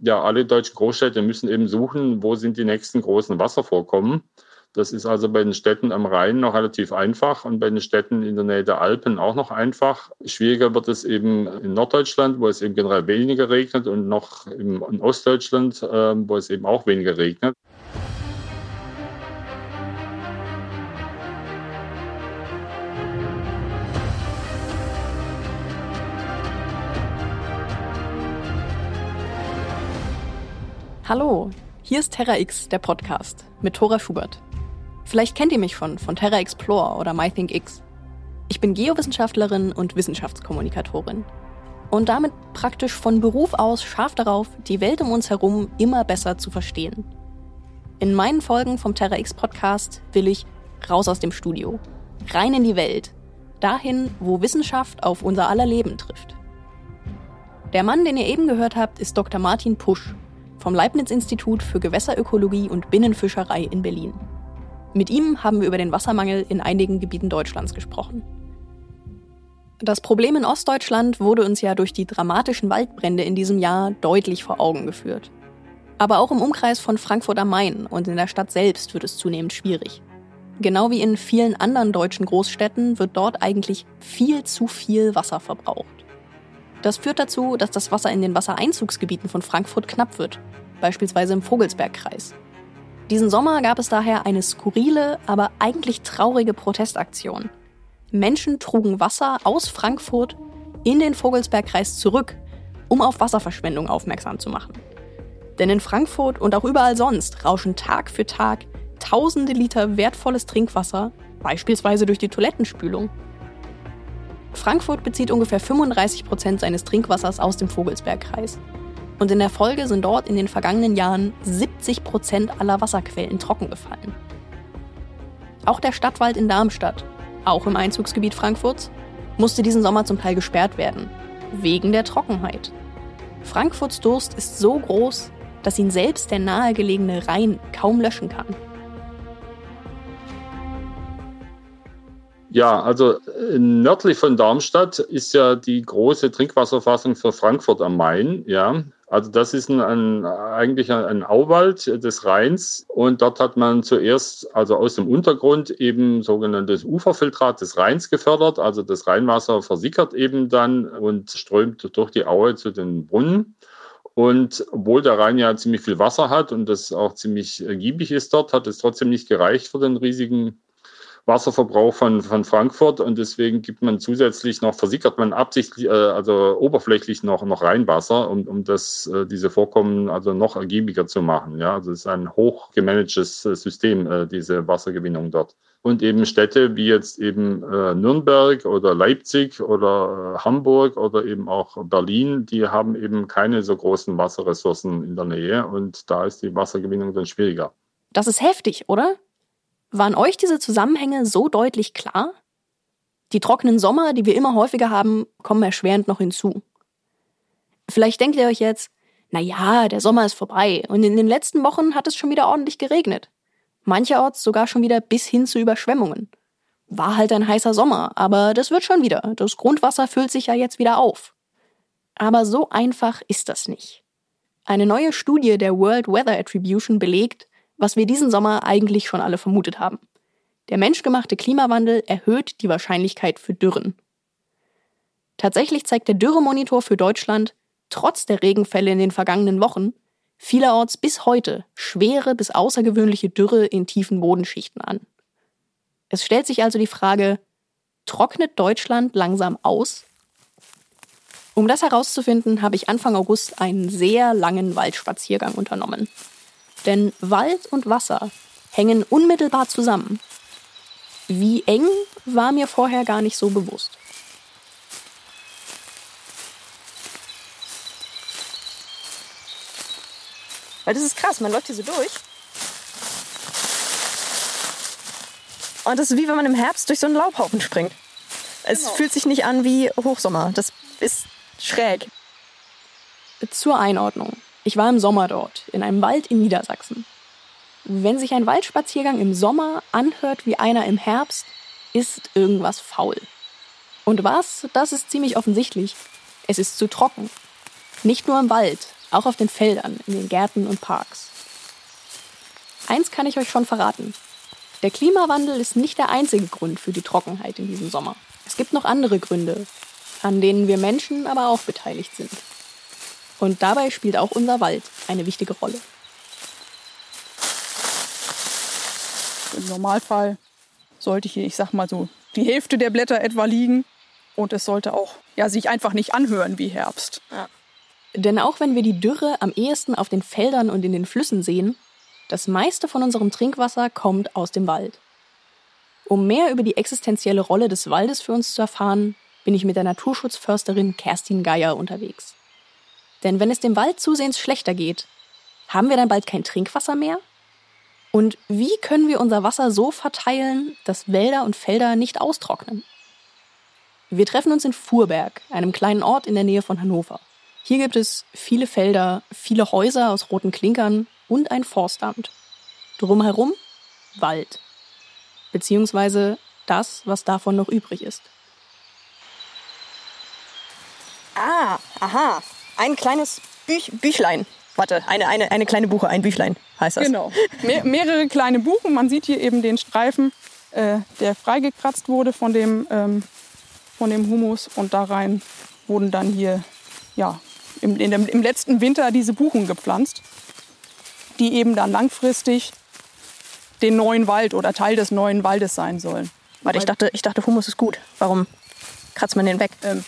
ja, alle deutschen Großstädte müssen eben suchen, wo sind die nächsten großen Wasservorkommen. Das ist also bei den Städten am Rhein noch relativ einfach und bei den Städten in der Nähe der Alpen auch noch einfach. Schwieriger wird es eben in Norddeutschland, wo es eben generell weniger regnet und noch in Ostdeutschland, äh, wo es eben auch weniger regnet. Hallo, hier ist Terra X, der Podcast mit Thora Schubert. Vielleicht kennt ihr mich von, von Terra Explore oder MyThinkX. Ich bin Geowissenschaftlerin und Wissenschaftskommunikatorin. Und damit praktisch von Beruf aus scharf darauf, die Welt um uns herum immer besser zu verstehen. In meinen Folgen vom Terra X Podcast will ich raus aus dem Studio, rein in die Welt, dahin, wo Wissenschaft auf unser aller Leben trifft. Der Mann, den ihr eben gehört habt, ist Dr. Martin Pusch vom Leibniz-Institut für Gewässerökologie und Binnenfischerei in Berlin. Mit ihm haben wir über den Wassermangel in einigen Gebieten Deutschlands gesprochen. Das Problem in Ostdeutschland wurde uns ja durch die dramatischen Waldbrände in diesem Jahr deutlich vor Augen geführt. Aber auch im Umkreis von Frankfurt am Main und in der Stadt selbst wird es zunehmend schwierig. Genau wie in vielen anderen deutschen Großstädten wird dort eigentlich viel zu viel Wasser verbraucht. Das führt dazu, dass das Wasser in den Wassereinzugsgebieten von Frankfurt knapp wird, beispielsweise im Vogelsbergkreis. Diesen Sommer gab es daher eine skurrile, aber eigentlich traurige Protestaktion. Menschen trugen Wasser aus Frankfurt in den Vogelsbergkreis zurück, um auf Wasserverschwendung aufmerksam zu machen. Denn in Frankfurt und auch überall sonst rauschen Tag für Tag tausende Liter wertvolles Trinkwasser, beispielsweise durch die Toilettenspülung, Frankfurt bezieht ungefähr 35 Prozent seines Trinkwassers aus dem Vogelsbergkreis. Und in der Folge sind dort in den vergangenen Jahren 70 Prozent aller Wasserquellen trockengefallen. Auch der Stadtwald in Darmstadt, auch im Einzugsgebiet Frankfurts, musste diesen Sommer zum Teil gesperrt werden, wegen der Trockenheit. Frankfurts Durst ist so groß, dass ihn selbst der nahegelegene Rhein kaum löschen kann. Ja, also äh, nördlich von Darmstadt ist ja die große Trinkwasserfassung für Frankfurt am Main. Ja, also das ist ein, ein, eigentlich ein Auwald des Rheins und dort hat man zuerst also aus dem Untergrund eben sogenanntes Uferfiltrat des Rheins gefördert. Also das Rheinwasser versickert eben dann und strömt durch die Aue zu den Brunnen. Und obwohl der Rhein ja ziemlich viel Wasser hat und das auch ziemlich giebig ist dort, hat es trotzdem nicht gereicht für den riesigen Wasserverbrauch von, von Frankfurt und deswegen gibt man zusätzlich noch, versickert man absichtlich, äh, also oberflächlich noch, noch Reinwasser, um, um das, äh, diese Vorkommen also noch ergiebiger zu machen. Ja, also es ist ein hoch gemanagtes äh, System, äh, diese Wassergewinnung dort. Und eben Städte wie jetzt eben äh, Nürnberg oder Leipzig oder äh, Hamburg oder eben auch Berlin, die haben eben keine so großen Wasserressourcen in der Nähe und da ist die Wassergewinnung dann schwieriger. Das ist heftig, oder? Waren euch diese Zusammenhänge so deutlich klar? Die trockenen Sommer, die wir immer häufiger haben, kommen erschwerend noch hinzu. Vielleicht denkt ihr euch jetzt, na ja, der Sommer ist vorbei und in den letzten Wochen hat es schon wieder ordentlich geregnet. Mancherorts sogar schon wieder bis hin zu Überschwemmungen. War halt ein heißer Sommer, aber das wird schon wieder. Das Grundwasser füllt sich ja jetzt wieder auf. Aber so einfach ist das nicht. Eine neue Studie der World Weather Attribution belegt, was wir diesen Sommer eigentlich schon alle vermutet haben. Der menschgemachte Klimawandel erhöht die Wahrscheinlichkeit für Dürren. Tatsächlich zeigt der Dürremonitor für Deutschland, trotz der Regenfälle in den vergangenen Wochen, vielerorts bis heute schwere bis außergewöhnliche Dürre in tiefen Bodenschichten an. Es stellt sich also die Frage, trocknet Deutschland langsam aus? Um das herauszufinden, habe ich Anfang August einen sehr langen Waldspaziergang unternommen. Denn Wald und Wasser hängen unmittelbar zusammen. Wie eng war mir vorher gar nicht so bewusst. Weil das ist krass, man läuft hier so durch. Und das ist wie wenn man im Herbst durch so einen Laubhaufen springt. Es genau. fühlt sich nicht an wie Hochsommer. Das ist schräg. Zur Einordnung. Ich war im Sommer dort, in einem Wald in Niedersachsen. Wenn sich ein Waldspaziergang im Sommer anhört wie einer im Herbst, ist irgendwas faul. Und was? Das ist ziemlich offensichtlich. Es ist zu trocken. Nicht nur im Wald, auch auf den Feldern, in den Gärten und Parks. Eins kann ich euch schon verraten. Der Klimawandel ist nicht der einzige Grund für die Trockenheit in diesem Sommer. Es gibt noch andere Gründe, an denen wir Menschen aber auch beteiligt sind. Und dabei spielt auch unser Wald eine wichtige Rolle. Im Normalfall sollte hier, ich sag mal so, die Hälfte der Blätter etwa liegen. Und es sollte auch ja, sich einfach nicht anhören wie Herbst. Ja. Denn auch wenn wir die Dürre am ehesten auf den Feldern und in den Flüssen sehen, das meiste von unserem Trinkwasser kommt aus dem Wald. Um mehr über die existenzielle Rolle des Waldes für uns zu erfahren, bin ich mit der Naturschutzförsterin Kerstin Geier unterwegs. Denn wenn es dem Wald zusehends schlechter geht, haben wir dann bald kein Trinkwasser mehr? Und wie können wir unser Wasser so verteilen, dass Wälder und Felder nicht austrocknen? Wir treffen uns in Fuhrberg, einem kleinen Ort in der Nähe von Hannover. Hier gibt es viele Felder, viele Häuser aus roten Klinkern und ein Forstamt. Drumherum Wald. Beziehungsweise das, was davon noch übrig ist. Ah, aha. Ein kleines Büch Büchlein. Warte, eine, eine, eine kleine Buche, ein Büchlein heißt das. Genau. Mehr, mehrere kleine Buchen. Man sieht hier eben den Streifen, äh, der freigekratzt wurde von dem, ähm, von dem Humus. Und da rein wurden dann hier ja, im, dem, im letzten Winter diese Buchen gepflanzt die eben dann langfristig den neuen Wald oder Teil des neuen Waldes sein sollen. Warte, ich dachte, ich dachte, Humus ist gut. Warum kratzt man den weg? Ähm,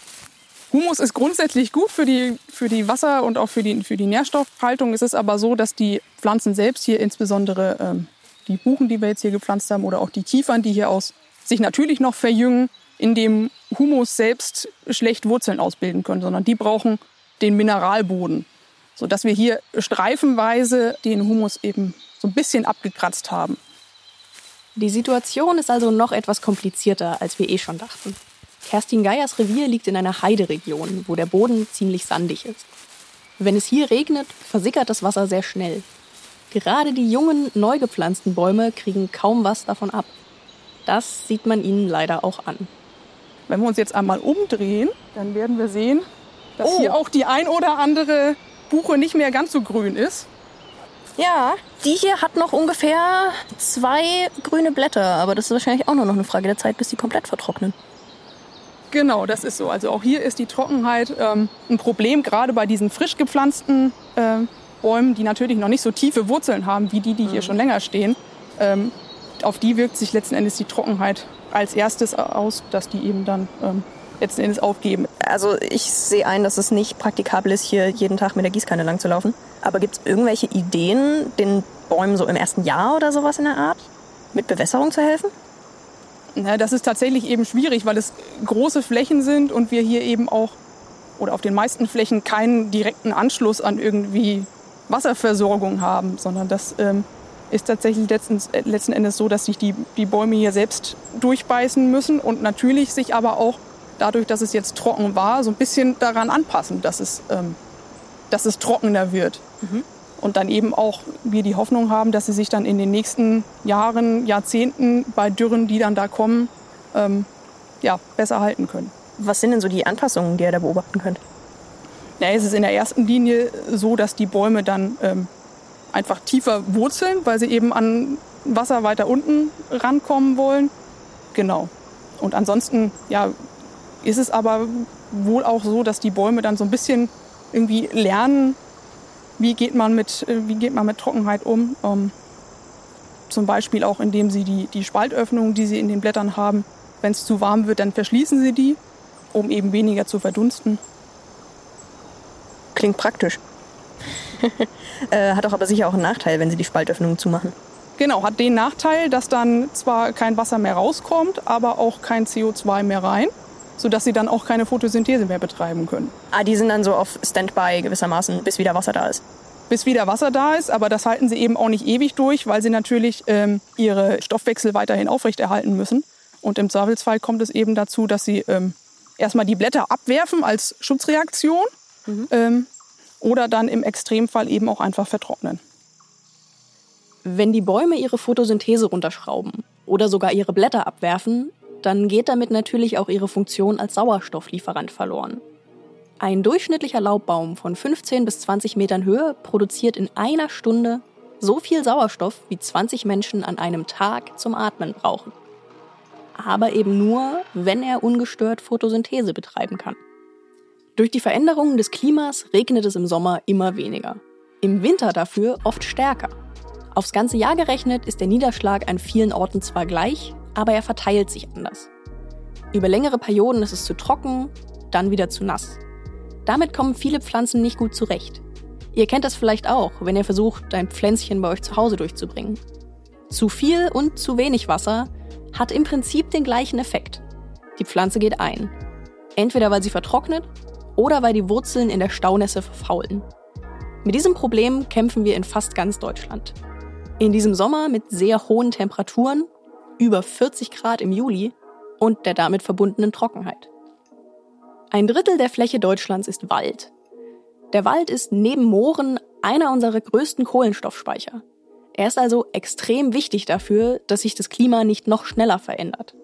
Humus ist grundsätzlich gut für die, für die Wasser- und auch für die, für die Nährstoffhaltung. Es ist aber so, dass die Pflanzen selbst hier, insbesondere ähm, die Buchen, die wir jetzt hier gepflanzt haben, oder auch die Kiefern, die hier aus sich natürlich noch verjüngen, in dem Humus selbst schlecht Wurzeln ausbilden können, sondern die brauchen den Mineralboden sodass wir hier streifenweise den Humus eben so ein bisschen abgekratzt haben. Die Situation ist also noch etwas komplizierter, als wir eh schon dachten. Kerstin Geiers Revier liegt in einer Heideregion, wo der Boden ziemlich sandig ist. Wenn es hier regnet, versickert das Wasser sehr schnell. Gerade die jungen, neu gepflanzten Bäume kriegen kaum was davon ab. Das sieht man ihnen leider auch an. Wenn wir uns jetzt einmal umdrehen, dann werden wir sehen, dass oh. hier auch die ein oder andere Buche nicht mehr ganz so grün ist. Ja, die hier hat noch ungefähr zwei grüne Blätter, aber das ist wahrscheinlich auch nur noch eine Frage der Zeit, bis die komplett vertrocknen. Genau, das ist so. Also auch hier ist die Trockenheit ähm, ein Problem, gerade bei diesen frisch gepflanzten äh, Bäumen, die natürlich noch nicht so tiefe Wurzeln haben wie die, die hier mhm. schon länger stehen. Ähm, auf die wirkt sich letzten Endes die Trockenheit als erstes aus, dass die eben dann ähm, letzten Endes aufgeben. Also ich sehe ein, dass es nicht praktikabel ist, hier jeden Tag mit der Gießkanne lang zu laufen. Aber gibt es irgendwelche Ideen, den Bäumen so im ersten Jahr oder sowas in der Art mit Bewässerung zu helfen? Na, das ist tatsächlich eben schwierig, weil es große Flächen sind und wir hier eben auch oder auf den meisten Flächen keinen direkten Anschluss an irgendwie Wasserversorgung haben, sondern das ähm, ist tatsächlich letzten, letzten Endes so, dass sich die, die Bäume hier selbst durchbeißen müssen und natürlich sich aber auch dadurch, dass es jetzt trocken war, so ein bisschen daran anpassen, dass es, ähm, dass es trockener wird. Mhm. Und dann eben auch wir die Hoffnung haben, dass sie sich dann in den nächsten Jahren, Jahrzehnten bei Dürren, die dann da kommen, ähm, ja, besser halten können. Was sind denn so die Anpassungen, die ihr da beobachten könnt? Ja, es ist in der ersten Linie so, dass die Bäume dann ähm, einfach tiefer wurzeln, weil sie eben an Wasser weiter unten rankommen wollen. Genau. Und ansonsten ja, ist es aber wohl auch so, dass die Bäume dann so ein bisschen irgendwie lernen, wie geht man mit, äh, wie geht man mit Trockenheit um. Ähm, zum Beispiel auch, indem sie die, die Spaltöffnungen, die sie in den Blättern haben, wenn es zu warm wird, dann verschließen sie die, um eben weniger zu verdunsten. Klingt praktisch. äh, hat doch aber sicher auch einen Nachteil, wenn sie die Spaltöffnungen zumachen. Genau, hat den Nachteil, dass dann zwar kein Wasser mehr rauskommt, aber auch kein CO2 mehr rein sodass sie dann auch keine Photosynthese mehr betreiben können. Ah, die sind dann so auf Standby gewissermaßen, bis wieder Wasser da ist. Bis wieder Wasser da ist, aber das halten sie eben auch nicht ewig durch, weil sie natürlich ähm, ihre Stoffwechsel weiterhin aufrechterhalten müssen. Und im Zweifelsfall kommt es eben dazu, dass sie ähm, erstmal die Blätter abwerfen als Schutzreaktion mhm. ähm, oder dann im Extremfall eben auch einfach vertrocknen. Wenn die Bäume ihre Photosynthese runterschrauben oder sogar ihre Blätter abwerfen, dann geht damit natürlich auch ihre Funktion als Sauerstofflieferant verloren. Ein durchschnittlicher Laubbaum von 15 bis 20 Metern Höhe produziert in einer Stunde so viel Sauerstoff, wie 20 Menschen an einem Tag zum Atmen brauchen. Aber eben nur, wenn er ungestört Photosynthese betreiben kann. Durch die Veränderungen des Klimas regnet es im Sommer immer weniger. Im Winter dafür oft stärker. Aufs ganze Jahr gerechnet ist der Niederschlag an vielen Orten zwar gleich, aber er verteilt sich anders. Über längere Perioden ist es zu trocken, dann wieder zu nass. Damit kommen viele Pflanzen nicht gut zurecht. Ihr kennt das vielleicht auch, wenn ihr versucht, ein Pflänzchen bei euch zu Hause durchzubringen. Zu viel und zu wenig Wasser hat im Prinzip den gleichen Effekt. Die Pflanze geht ein. Entweder weil sie vertrocknet oder weil die Wurzeln in der Staunässe verfaulen. Mit diesem Problem kämpfen wir in fast ganz Deutschland. In diesem Sommer mit sehr hohen Temperaturen, über 40 Grad im Juli und der damit verbundenen Trockenheit. Ein Drittel der Fläche Deutschlands ist Wald. Der Wald ist neben Mooren einer unserer größten Kohlenstoffspeicher. Er ist also extrem wichtig dafür, dass sich das Klima nicht noch schneller verändert.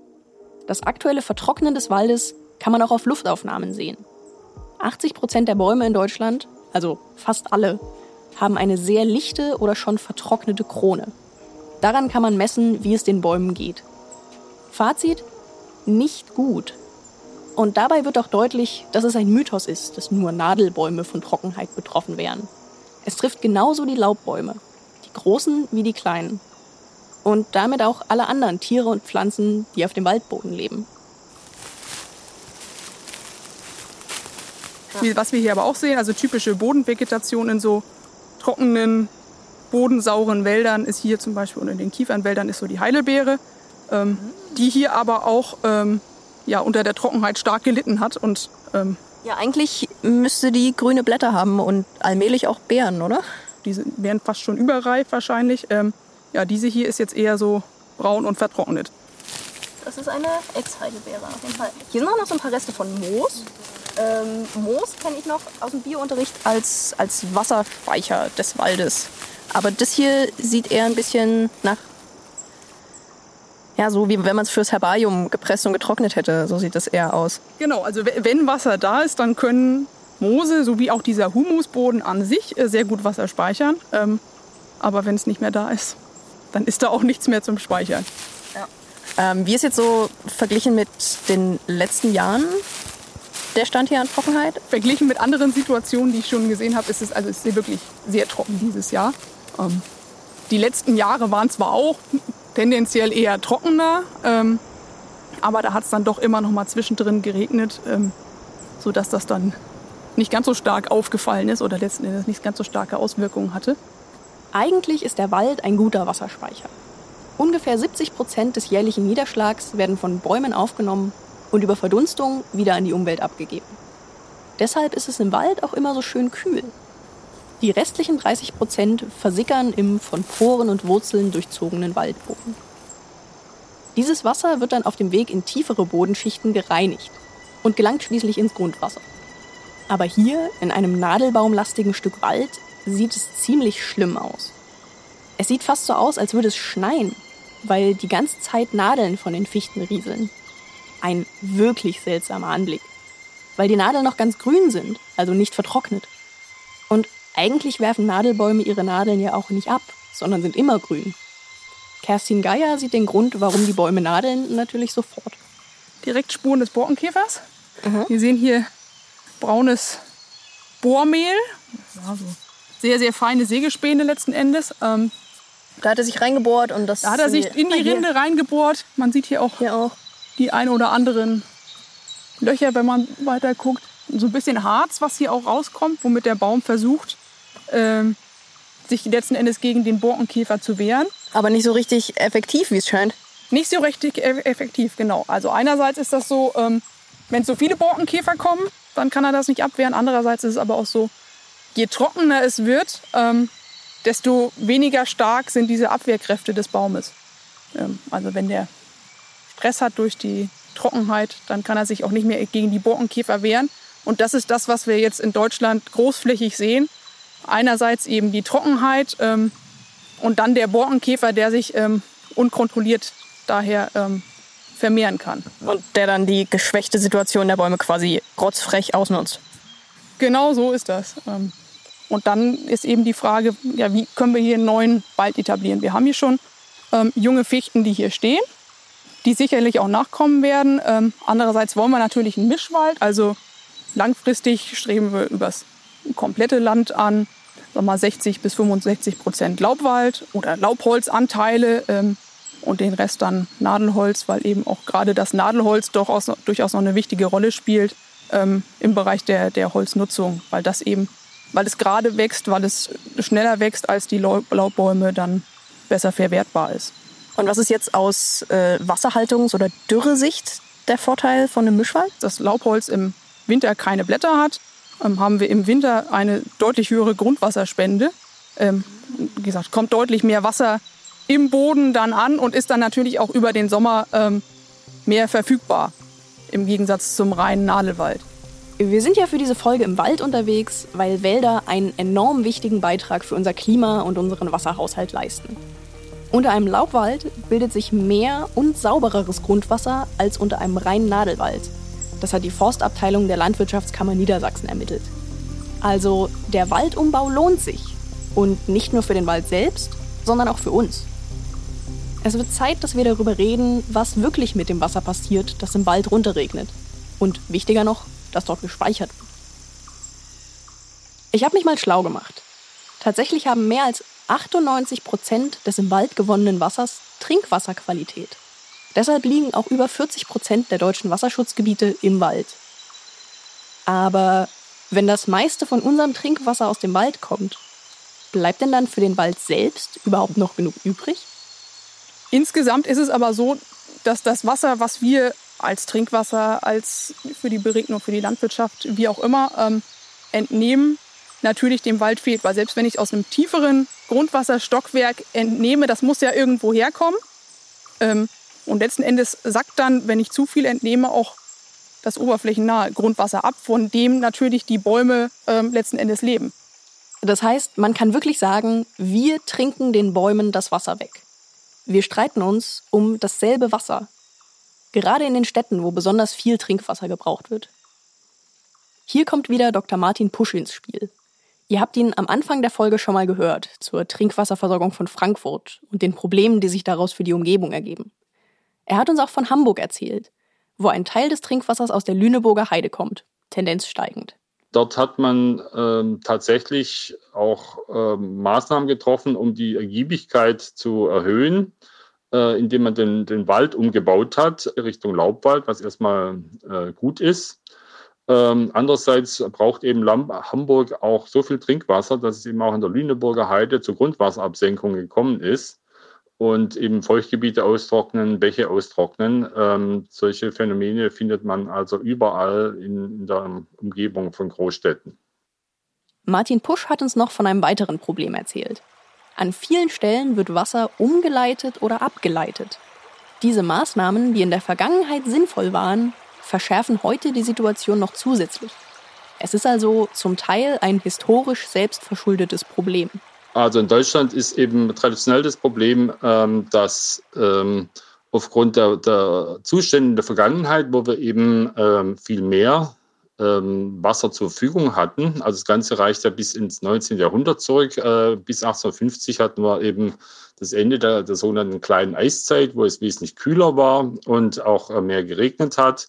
Das aktuelle Vertrocknen des Waldes kann man auch auf Luftaufnahmen sehen. 80 Prozent der Bäume in Deutschland, also fast alle, haben eine sehr lichte oder schon vertrocknete Krone. Daran kann man messen, wie es den Bäumen geht. Fazit? Nicht gut. Und dabei wird auch deutlich, dass es ein Mythos ist, dass nur Nadelbäume von Trockenheit betroffen wären. Es trifft genauso die Laubbäume, die großen wie die kleinen. Und damit auch alle anderen Tiere und Pflanzen, die auf dem Waldboden leben. Was wir hier aber auch sehen, also typische Bodenvegetation in so trockenen, bodensauren Wäldern ist hier zum Beispiel, und in den Kiefernwäldern ist so die Heidelbeere, ähm, die hier aber auch ähm, ja, unter der Trockenheit stark gelitten hat. Und, ähm, ja, eigentlich müsste die grüne Blätter haben und allmählich auch Beeren, oder? Diese wären fast schon überreif wahrscheinlich. Ähm, ja, diese hier ist jetzt eher so braun und vertrocknet. Das ist eine Ex-Heidelbeere auf jeden Fall. Hier sind auch noch so ein paar Reste von Moos. Ähm, Moos kenne ich noch aus dem Biounterricht als, als Wasserspeicher des Waldes. Aber das hier sieht eher ein bisschen nach ja, so wie wenn man es fürs Herbarium gepresst und getrocknet hätte. So sieht das eher aus. Genau, also wenn Wasser da ist, dann können Moose sowie auch dieser Humusboden an sich äh, sehr gut Wasser speichern. Ähm, aber wenn es nicht mehr da ist, dann ist da auch nichts mehr zum Speichern. Ja. Ähm, wie ist jetzt so verglichen mit den letzten Jahren der Stand hier an Trockenheit? Verglichen mit anderen Situationen, die ich schon gesehen habe, ist es also ist wirklich sehr trocken dieses Jahr. Ähm, die letzten Jahre waren zwar auch tendenziell eher trockener. Ähm, aber da hat es dann doch immer noch mal zwischendrin geregnet, ähm, sodass das dann nicht ganz so stark aufgefallen ist oder letzten Endes nicht ganz so starke Auswirkungen hatte. Eigentlich ist der Wald ein guter Wasserspeicher. Ungefähr 70 Prozent des jährlichen Niederschlags werden von Bäumen aufgenommen und über Verdunstung wieder an die Umwelt abgegeben. Deshalb ist es im Wald auch immer so schön kühl. Die restlichen 30 Prozent versickern im von Poren und Wurzeln durchzogenen Waldboden. Dieses Wasser wird dann auf dem Weg in tiefere Bodenschichten gereinigt und gelangt schließlich ins Grundwasser. Aber hier, in einem nadelbaumlastigen Stück Wald, sieht es ziemlich schlimm aus. Es sieht fast so aus, als würde es schneien, weil die ganze Zeit Nadeln von den Fichten rieseln. Ein wirklich seltsamer Anblick. Weil die Nadeln noch ganz grün sind, also nicht vertrocknet. Und eigentlich werfen Nadelbäume ihre Nadeln ja auch nicht ab, sondern sind immer grün. Kerstin Geier sieht den Grund, warum die Bäume nadeln, natürlich sofort. Direkt Spuren des Borkenkäfers. Mhm. Wir sehen hier braunes Bohrmehl. Also sehr, sehr feine Sägespäne letzten Endes. Ähm, da hat er sich reingebohrt und das. Da hat er sich in die Rinde reingebohrt. Man sieht hier auch, hier auch. die ein oder anderen Löcher, wenn man weiter guckt. So ein bisschen Harz, was hier auch rauskommt, womit der Baum versucht, ähm, sich letzten Endes gegen den Borkenkäfer zu wehren. Aber nicht so richtig effektiv, wie es scheint. Nicht so richtig effektiv, genau. Also einerseits ist das so, ähm, wenn so viele Borkenkäfer kommen, dann kann er das nicht abwehren. Andererseits ist es aber auch so, je trockener es wird, ähm, desto weniger stark sind diese Abwehrkräfte des Baumes. Ähm, also wenn der Stress hat durch die Trockenheit, dann kann er sich auch nicht mehr gegen die Borkenkäfer wehren. Und das ist das, was wir jetzt in Deutschland großflächig sehen. Einerseits eben die Trockenheit ähm, und dann der Borkenkäfer, der sich ähm, unkontrolliert daher ähm, vermehren kann. Und der dann die geschwächte Situation der Bäume quasi rotzfrech ausnutzt. Genau so ist das. Ähm, und dann ist eben die Frage, ja, wie können wir hier einen neuen Wald etablieren? Wir haben hier schon ähm, junge Fichten, die hier stehen, die sicherlich auch nachkommen werden. Ähm, andererseits wollen wir natürlich einen Mischwald, also langfristig streben wir übers komplette Land an, sagen mal 60 bis 65 Prozent Laubwald oder Laubholzanteile ähm, und den Rest dann Nadelholz, weil eben auch gerade das Nadelholz doch durchaus noch eine wichtige Rolle spielt ähm, im Bereich der, der Holznutzung, weil das eben, weil es gerade wächst, weil es schneller wächst als die Laubbäume, dann besser verwertbar ist. Und was ist jetzt aus äh, Wasserhaltungs- oder Dürresicht der Vorteil von einem Mischwald? Das Laubholz im Winter keine Blätter hat, ähm, haben wir im Winter eine deutlich höhere Grundwasserspende. Ähm, wie gesagt, kommt deutlich mehr Wasser im Boden dann an und ist dann natürlich auch über den Sommer ähm, mehr verfügbar im Gegensatz zum reinen Nadelwald. Wir sind ja für diese Folge im Wald unterwegs, weil Wälder einen enorm wichtigen Beitrag für unser Klima und unseren Wasserhaushalt leisten. Unter einem Laubwald bildet sich mehr und saubereres Grundwasser als unter einem reinen Nadelwald. Das hat die Forstabteilung der Landwirtschaftskammer Niedersachsen ermittelt. Also der Waldumbau lohnt sich. Und nicht nur für den Wald selbst, sondern auch für uns. Es wird Zeit, dass wir darüber reden, was wirklich mit dem Wasser passiert, das im Wald runterregnet. Und wichtiger noch, das dort gespeichert wird. Ich habe mich mal schlau gemacht. Tatsächlich haben mehr als 98 Prozent des im Wald gewonnenen Wassers Trinkwasserqualität. Deshalb liegen auch über 40 Prozent der deutschen Wasserschutzgebiete im Wald. Aber wenn das meiste von unserem Trinkwasser aus dem Wald kommt, bleibt denn dann für den Wald selbst überhaupt noch genug übrig? Insgesamt ist es aber so, dass das Wasser, was wir als Trinkwasser, als für die Beregnung, für die Landwirtschaft, wie auch immer, ähm, entnehmen, natürlich dem Wald fehlt. Weil selbst wenn ich aus einem tieferen Grundwasserstockwerk entnehme, das muss ja irgendwo herkommen. Ähm, und letzten Endes sackt dann, wenn ich zu viel entnehme, auch das oberflächennahe Grundwasser ab, von dem natürlich die Bäume ähm, letzten Endes leben. Das heißt, man kann wirklich sagen, wir trinken den Bäumen das Wasser weg. Wir streiten uns um dasselbe Wasser. Gerade in den Städten, wo besonders viel Trinkwasser gebraucht wird. Hier kommt wieder Dr. Martin Pusch ins Spiel. Ihr habt ihn am Anfang der Folge schon mal gehört zur Trinkwasserversorgung von Frankfurt und den Problemen, die sich daraus für die Umgebung ergeben. Er hat uns auch von Hamburg erzählt, wo ein Teil des Trinkwassers aus der Lüneburger Heide kommt, Tendenz steigend. Dort hat man ähm, tatsächlich auch ähm, Maßnahmen getroffen, um die Ergiebigkeit zu erhöhen, äh, indem man den, den Wald umgebaut hat Richtung Laubwald, was erstmal äh, gut ist. Ähm, andererseits braucht eben Lamp Hamburg auch so viel Trinkwasser, dass es eben auch in der Lüneburger Heide zu Grundwasserabsenkung gekommen ist und eben Feuchtgebiete austrocknen, Bäche austrocknen. Ähm, solche Phänomene findet man also überall in, in der Umgebung von Großstädten. Martin Pusch hat uns noch von einem weiteren Problem erzählt. An vielen Stellen wird Wasser umgeleitet oder abgeleitet. Diese Maßnahmen, die in der Vergangenheit sinnvoll waren, verschärfen heute die Situation noch zusätzlich. Es ist also zum Teil ein historisch selbstverschuldetes Problem. Also in Deutschland ist eben traditionell das Problem, ähm, dass ähm, aufgrund der, der, Zustände in der Vergangenheit, wo wir eben ähm, viel mehr ähm, Wasser zur Verfügung hatten, also das Ganze reicht ja bis ins 19. Jahrhundert zurück, äh, bis 1850 hatten wir eben das Ende der, der sogenannten kleinen Eiszeit, wo es wesentlich kühler war und auch äh, mehr geregnet hat.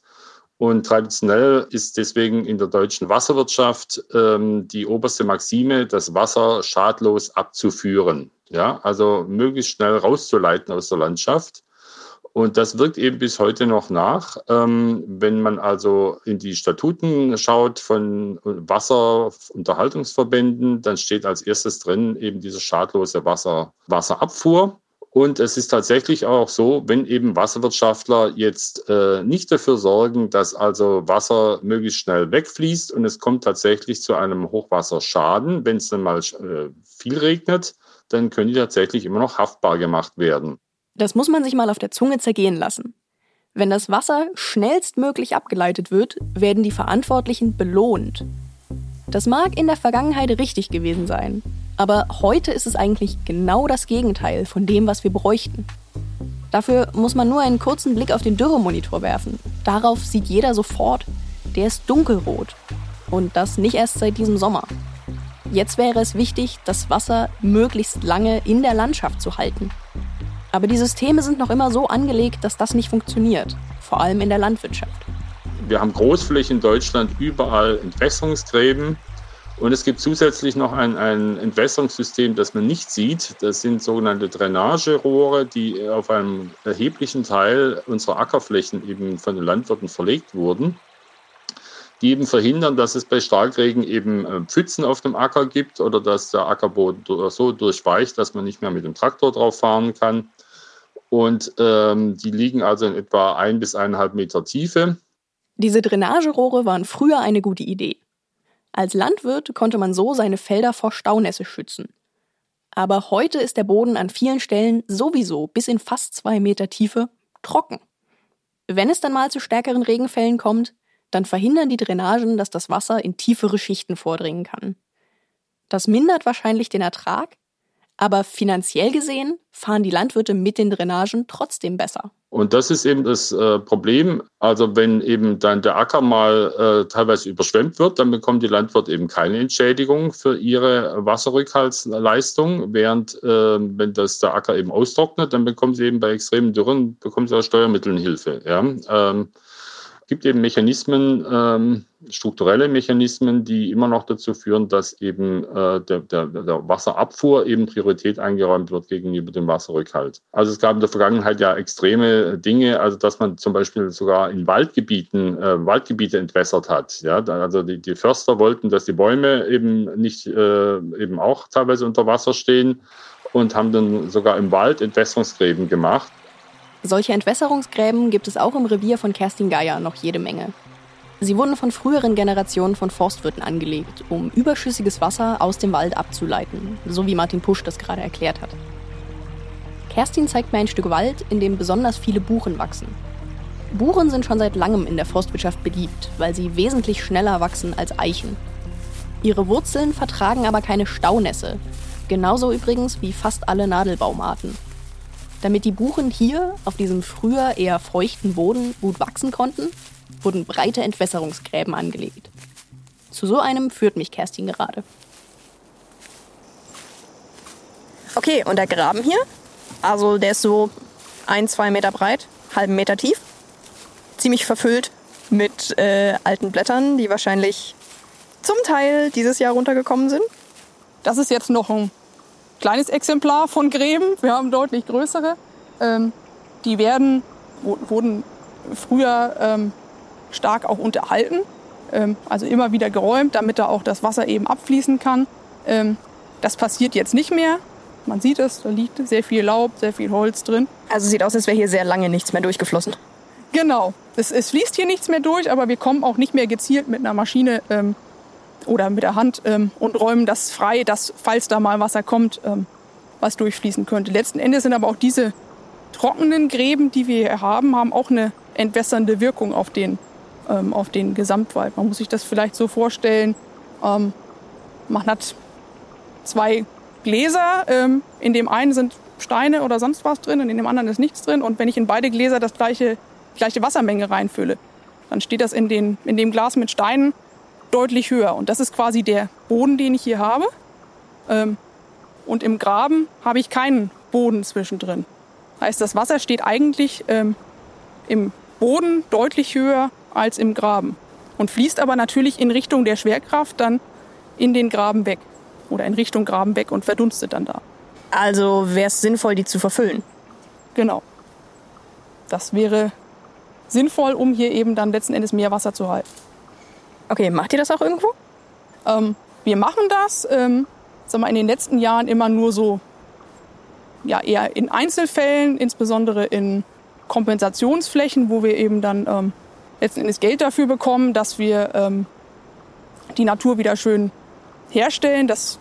Und traditionell ist deswegen in der deutschen Wasserwirtschaft ähm, die oberste Maxime, das Wasser schadlos abzuführen. Ja, also möglichst schnell rauszuleiten aus der Landschaft. Und das wirkt eben bis heute noch nach. Ähm, wenn man also in die Statuten schaut von Wasserunterhaltungsverbänden, dann steht als erstes drin eben diese schadlose Wasser, Wasserabfuhr. Und es ist tatsächlich auch so, wenn eben Wasserwirtschaftler jetzt äh, nicht dafür sorgen, dass also Wasser möglichst schnell wegfließt und es kommt tatsächlich zu einem Hochwasserschaden, wenn es dann mal äh, viel regnet, dann können die tatsächlich immer noch haftbar gemacht werden. Das muss man sich mal auf der Zunge zergehen lassen. Wenn das Wasser schnellstmöglich abgeleitet wird, werden die Verantwortlichen belohnt. Das mag in der Vergangenheit richtig gewesen sein, aber heute ist es eigentlich genau das Gegenteil von dem, was wir bräuchten. Dafür muss man nur einen kurzen Blick auf den Dürremonitor werfen. Darauf sieht jeder sofort, der ist dunkelrot. Und das nicht erst seit diesem Sommer. Jetzt wäre es wichtig, das Wasser möglichst lange in der Landschaft zu halten. Aber die Systeme sind noch immer so angelegt, dass das nicht funktioniert, vor allem in der Landwirtschaft. Wir haben Großflächen in Deutschland überall Entwässerungsgräben. Und es gibt zusätzlich noch ein, ein Entwässerungssystem, das man nicht sieht. Das sind sogenannte Drainagerohre, die auf einem erheblichen Teil unserer Ackerflächen eben von den Landwirten verlegt wurden die eben verhindern, dass es bei Starkregen eben äh, Pfützen auf dem Acker gibt oder dass der Ackerboden so durchweicht, dass man nicht mehr mit dem Traktor drauf fahren kann. Und ähm, die liegen also in etwa ein bis eineinhalb Meter Tiefe. Diese Drainagerohre waren früher eine gute Idee. Als Landwirt konnte man so seine Felder vor Staunässe schützen. Aber heute ist der Boden an vielen Stellen sowieso bis in fast zwei Meter Tiefe trocken. Wenn es dann mal zu stärkeren Regenfällen kommt, dann verhindern die Drainagen, dass das Wasser in tiefere Schichten vordringen kann. Das mindert wahrscheinlich den Ertrag, aber finanziell gesehen fahren die Landwirte mit den Drainagen trotzdem besser. Und das ist eben das äh, Problem. Also wenn eben dann der Acker mal äh, teilweise überschwemmt wird, dann bekommen die Landwirte eben keine Entschädigung für ihre Wasserrückhaltsleistung, während äh, wenn das der Acker eben austrocknet, dann bekommen sie eben bei extremen Dürren bekommen sie auch Steuermitteln Hilfe. Ja? Ähm, gibt eben Mechanismen, ähm, strukturelle Mechanismen, die immer noch dazu führen, dass eben äh, der, der, der Wasserabfuhr eben Priorität eingeräumt wird gegenüber dem Wasserrückhalt. Also es gab in der Vergangenheit ja extreme Dinge, also dass man zum Beispiel sogar in Waldgebieten äh, Waldgebiete entwässert hat. Ja, also die, die Förster wollten, dass die Bäume eben nicht äh, eben auch teilweise unter Wasser stehen und haben dann sogar im Wald Entwässerungsgräben gemacht. Solche Entwässerungsgräben gibt es auch im Revier von Kerstin Geier noch jede Menge. Sie wurden von früheren Generationen von Forstwirten angelegt, um überschüssiges Wasser aus dem Wald abzuleiten, so wie Martin Pusch das gerade erklärt hat. Kerstin zeigt mir ein Stück Wald, in dem besonders viele Buchen wachsen. Buchen sind schon seit langem in der Forstwirtschaft beliebt, weil sie wesentlich schneller wachsen als Eichen. Ihre Wurzeln vertragen aber keine Staunässe, genauso übrigens wie fast alle Nadelbaumarten. Damit die Buchen hier auf diesem früher eher feuchten Boden gut wachsen konnten, wurden breite Entwässerungsgräben angelegt. Zu so einem führt mich Kerstin gerade. Okay, und der Graben hier, also der ist so ein, zwei Meter breit, halben Meter tief, ziemlich verfüllt mit äh, alten Blättern, die wahrscheinlich zum Teil dieses Jahr runtergekommen sind. Das ist jetzt noch ein kleines Exemplar von Gräben. Wir haben deutlich größere. Ähm, die werden, wurden früher ähm, stark auch unterhalten, ähm, also immer wieder geräumt, damit da auch das Wasser eben abfließen kann. Ähm, das passiert jetzt nicht mehr. Man sieht es, da liegt sehr viel Laub, sehr viel Holz drin. Also sieht aus, als wäre hier sehr lange nichts mehr durchgeflossen. Genau. Es, es, fließt hier nichts mehr durch, aber wir kommen auch nicht mehr gezielt mit einer Maschine ähm, oder mit der Hand ähm, und räumen das frei, dass, falls da mal Wasser kommt, ähm, was durchfließen könnte. Letzten Endes sind aber auch diese trockenen Gräben, die wir hier haben, haben auch eine entwässernde Wirkung auf den, ähm, auf den Gesamtwald. Man muss sich das vielleicht so vorstellen, ähm, man hat zwei Gläser, ähm, in dem einen sind Steine oder sonst was drin und in dem anderen ist nichts drin. Und wenn ich in beide Gläser das gleiche, gleiche Wassermenge reinfülle, dann steht das in, den, in dem Glas mit Steinen deutlich höher. Und das ist quasi der Boden, den ich hier habe. Ähm, und im Graben habe ich keinen Boden zwischendrin. Heißt, das Wasser steht eigentlich ähm, im Boden deutlich höher als im Graben und fließt aber natürlich in Richtung der Schwerkraft dann in den Graben weg oder in Richtung Graben weg und verdunstet dann da. Also wäre es sinnvoll, die zu verfüllen. Genau. Das wäre sinnvoll, um hier eben dann letzten Endes mehr Wasser zu halten. Okay, macht ihr das auch irgendwo? Ähm, wir machen das, ähm, sagen wir, in den letzten Jahren immer nur so, ja, eher in Einzelfällen, insbesondere in Kompensationsflächen, wo wir eben dann ähm, letzten Endes Geld dafür bekommen, dass wir ähm, die Natur wieder schön herstellen. Das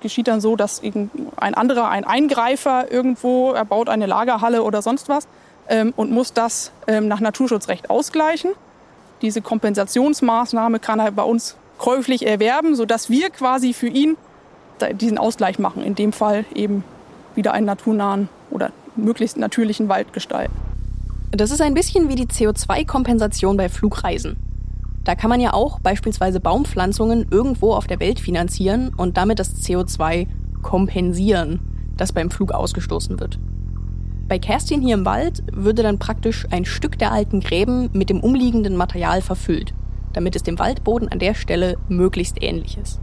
geschieht dann so, dass ein anderer, ein Eingreifer irgendwo, er baut eine Lagerhalle oder sonst was ähm, und muss das ähm, nach Naturschutzrecht ausgleichen. Diese Kompensationsmaßnahme kann er bei uns käuflich erwerben, sodass wir quasi für ihn diesen Ausgleich machen. In dem Fall eben wieder einen naturnahen oder möglichst natürlichen Wald gestalten. Das ist ein bisschen wie die CO2-Kompensation bei Flugreisen. Da kann man ja auch beispielsweise Baumpflanzungen irgendwo auf der Welt finanzieren und damit das CO2 kompensieren, das beim Flug ausgestoßen wird. Bei Kerstin hier im Wald würde dann praktisch ein Stück der alten Gräben mit dem umliegenden Material verfüllt, damit es dem Waldboden an der Stelle möglichst ähnlich ist.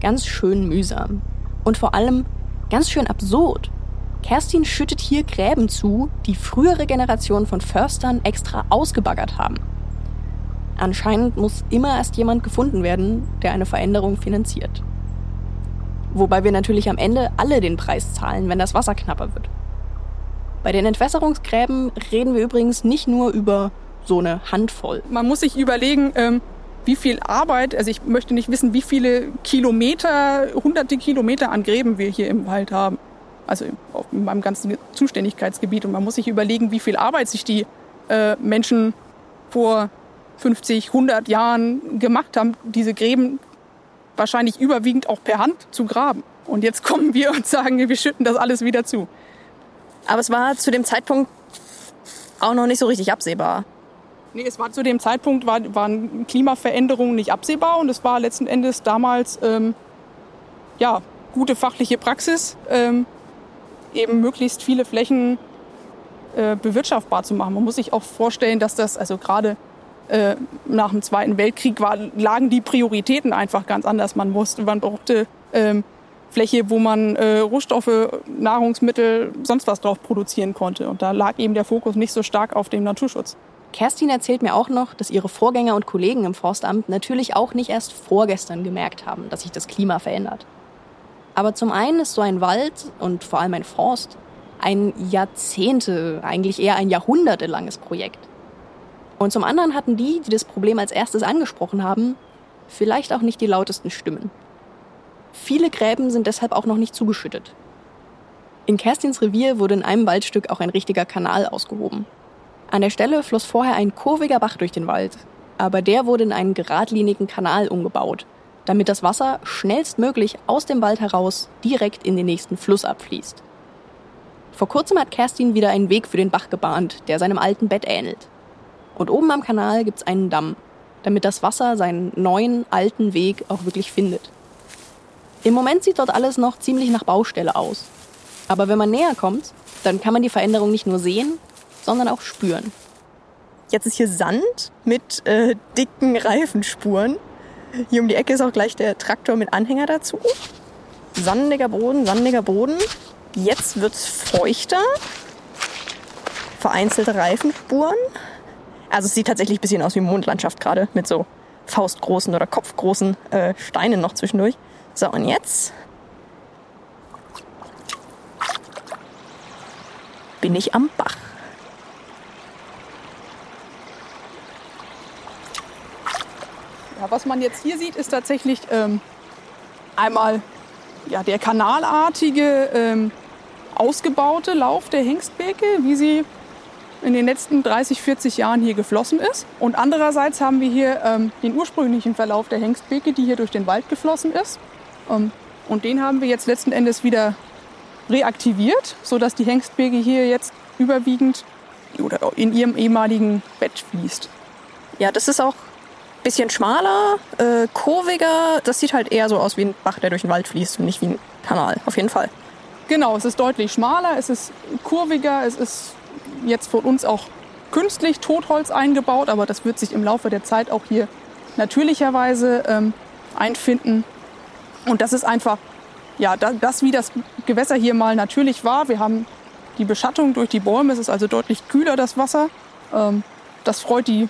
Ganz schön mühsam. Und vor allem ganz schön absurd. Kerstin schüttet hier Gräben zu, die frühere Generationen von Förstern extra ausgebaggert haben. Anscheinend muss immer erst jemand gefunden werden, der eine Veränderung finanziert. Wobei wir natürlich am Ende alle den Preis zahlen, wenn das Wasser knapper wird. Bei den Entwässerungsgräben reden wir übrigens nicht nur über so eine Handvoll. Man muss sich überlegen, ähm, wie viel Arbeit, also ich möchte nicht wissen, wie viele Kilometer, hunderte Kilometer an Gräben wir hier im Wald haben. Also auf meinem ganzen Zuständigkeitsgebiet. Und man muss sich überlegen, wie viel Arbeit sich die äh, Menschen vor 50, 100 Jahren gemacht haben, diese Gräben wahrscheinlich überwiegend auch per Hand zu graben. Und jetzt kommen wir und sagen, wir schütten das alles wieder zu. Aber es war zu dem Zeitpunkt auch noch nicht so richtig absehbar. Nee, es war zu dem Zeitpunkt, war, waren Klimaveränderungen nicht absehbar und es war letzten Endes damals ähm, ja, gute fachliche Praxis, ähm, eben möglichst viele Flächen äh, bewirtschaftbar zu machen. Man muss sich auch vorstellen, dass das, also gerade äh, nach dem Zweiten Weltkrieg war, lagen die Prioritäten einfach ganz anders. Man wusste, man brauchte ähm, Fläche, wo man äh, Rohstoffe, Nahrungsmittel, sonst was drauf produzieren konnte. Und da lag eben der Fokus nicht so stark auf dem Naturschutz. Kerstin erzählt mir auch noch, dass ihre Vorgänger und Kollegen im Forstamt natürlich auch nicht erst vorgestern gemerkt haben, dass sich das Klima verändert. Aber zum einen ist so ein Wald und vor allem ein Forst ein Jahrzehnte, eigentlich eher ein jahrhundertelanges Projekt. Und zum anderen hatten die, die das Problem als erstes angesprochen haben, vielleicht auch nicht die lautesten Stimmen. Viele Gräben sind deshalb auch noch nicht zugeschüttet. In Kerstins Revier wurde in einem Waldstück auch ein richtiger Kanal ausgehoben. An der Stelle floss vorher ein kurviger Bach durch den Wald, aber der wurde in einen geradlinigen Kanal umgebaut, damit das Wasser schnellstmöglich aus dem Wald heraus direkt in den nächsten Fluss abfließt. Vor kurzem hat Kerstin wieder einen Weg für den Bach gebahnt, der seinem alten Bett ähnelt. Und oben am Kanal gibt's einen Damm, damit das Wasser seinen neuen, alten Weg auch wirklich findet. Im Moment sieht dort alles noch ziemlich nach Baustelle aus. Aber wenn man näher kommt, dann kann man die Veränderung nicht nur sehen, sondern auch spüren. Jetzt ist hier Sand mit äh, dicken Reifenspuren. Hier um die Ecke ist auch gleich der Traktor mit Anhänger dazu. Sandiger Boden, sandiger Boden. Jetzt wird's feuchter. Vereinzelte Reifenspuren. Also es sieht tatsächlich ein bisschen aus wie Mondlandschaft gerade mit so faustgroßen oder kopfgroßen äh, Steinen noch zwischendurch. So, und jetzt bin ich am Bach. Ja, was man jetzt hier sieht, ist tatsächlich ähm, einmal ja, der kanalartige, ähm, ausgebaute Lauf der Hengstbeke, wie sie in den letzten 30, 40 Jahren hier geflossen ist. Und andererseits haben wir hier ähm, den ursprünglichen Verlauf der Hengstbeke, die hier durch den Wald geflossen ist. Ähm, und den haben wir jetzt letzten Endes wieder reaktiviert, sodass die Hengstbeke hier jetzt überwiegend oder in ihrem ehemaligen Bett fließt. Ja, das ist auch ein bisschen schmaler, äh, kurviger. Das sieht halt eher so aus wie ein Bach, der durch den Wald fließt und nicht wie ein Kanal, auf jeden Fall. Genau, es ist deutlich schmaler, es ist kurviger, es ist jetzt von uns auch künstlich Totholz eingebaut, aber das wird sich im Laufe der Zeit auch hier natürlicherweise ähm, einfinden. Und das ist einfach, ja, das, wie das Gewässer hier mal natürlich war. Wir haben die Beschattung durch die Bäume, es ist also deutlich kühler, das Wasser. Ähm, das freut die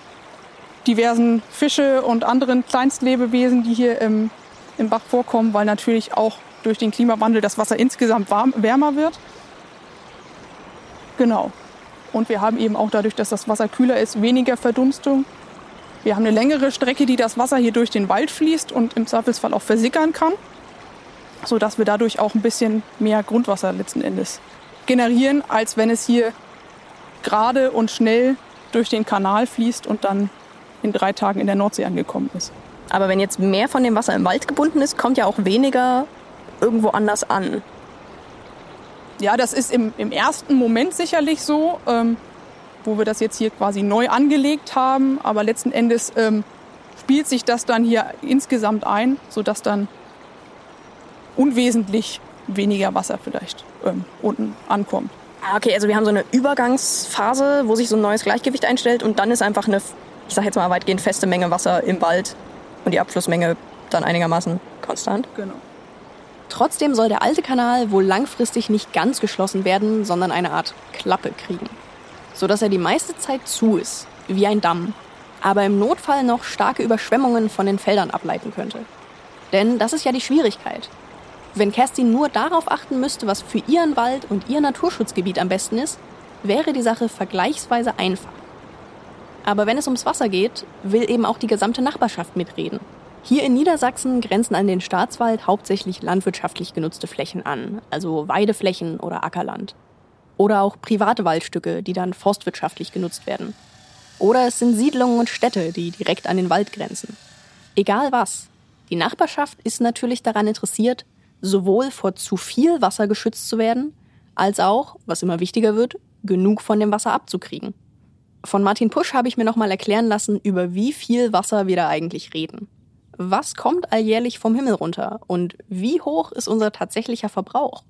diversen Fische und anderen Kleinstlebewesen, die hier im, im Bach vorkommen, weil natürlich auch durch den Klimawandel das Wasser insgesamt warm, wärmer wird. Genau. Und wir haben eben auch dadurch, dass das Wasser kühler ist, weniger Verdunstung. Wir haben eine längere Strecke, die das Wasser hier durch den Wald fließt und im Zweifelsfall auch versickern kann, sodass wir dadurch auch ein bisschen mehr Grundwasser letzten Endes generieren, als wenn es hier gerade und schnell durch den Kanal fließt und dann in drei Tagen in der Nordsee angekommen ist. Aber wenn jetzt mehr von dem Wasser im Wald gebunden ist, kommt ja auch weniger irgendwo anders an. Ja, das ist im, im ersten Moment sicherlich so, ähm, wo wir das jetzt hier quasi neu angelegt haben. Aber letzten Endes ähm, spielt sich das dann hier insgesamt ein, sodass dann unwesentlich weniger Wasser vielleicht ähm, unten ankommt. Ah, okay, also wir haben so eine Übergangsphase, wo sich so ein neues Gleichgewicht einstellt und dann ist einfach eine, ich sag jetzt mal weitgehend feste Menge Wasser im Wald und die Abflussmenge dann einigermaßen konstant. Genau. Trotzdem soll der alte Kanal wohl langfristig nicht ganz geschlossen werden, sondern eine Art Klappe kriegen. Sodass er die meiste Zeit zu ist, wie ein Damm, aber im Notfall noch starke Überschwemmungen von den Feldern ableiten könnte. Denn das ist ja die Schwierigkeit. Wenn Kerstin nur darauf achten müsste, was für ihren Wald und ihr Naturschutzgebiet am besten ist, wäre die Sache vergleichsweise einfach. Aber wenn es ums Wasser geht, will eben auch die gesamte Nachbarschaft mitreden. Hier in Niedersachsen grenzen an den Staatswald hauptsächlich landwirtschaftlich genutzte Flächen an, also Weideflächen oder Ackerland. Oder auch private Waldstücke, die dann forstwirtschaftlich genutzt werden. Oder es sind Siedlungen und Städte, die direkt an den Wald grenzen. Egal was. Die Nachbarschaft ist natürlich daran interessiert, sowohl vor zu viel Wasser geschützt zu werden, als auch, was immer wichtiger wird, genug von dem Wasser abzukriegen. Von Martin Pusch habe ich mir nochmal erklären lassen, über wie viel Wasser wir da eigentlich reden. Was kommt alljährlich vom Himmel runter und wie hoch ist unser tatsächlicher Verbrauch?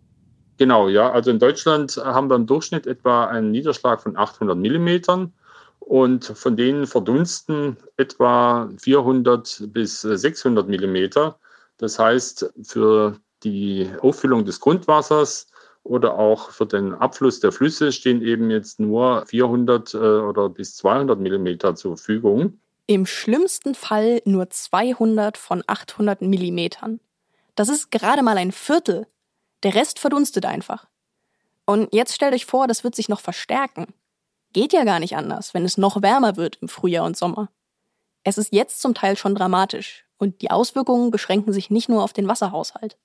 Genau, ja. Also in Deutschland haben wir im Durchschnitt etwa einen Niederschlag von 800 Millimetern und von denen verdunsten etwa 400 bis 600 Millimeter. Das heißt, für die Auffüllung des Grundwassers oder auch für den Abfluss der Flüsse stehen eben jetzt nur 400 äh, oder bis 200 Millimeter zur Verfügung. Im schlimmsten Fall nur 200 von 800 Millimetern. Das ist gerade mal ein Viertel. Der Rest verdunstet einfach. Und jetzt stellt euch vor, das wird sich noch verstärken. Geht ja gar nicht anders, wenn es noch wärmer wird im Frühjahr und Sommer. Es ist jetzt zum Teil schon dramatisch und die Auswirkungen beschränken sich nicht nur auf den Wasserhaushalt.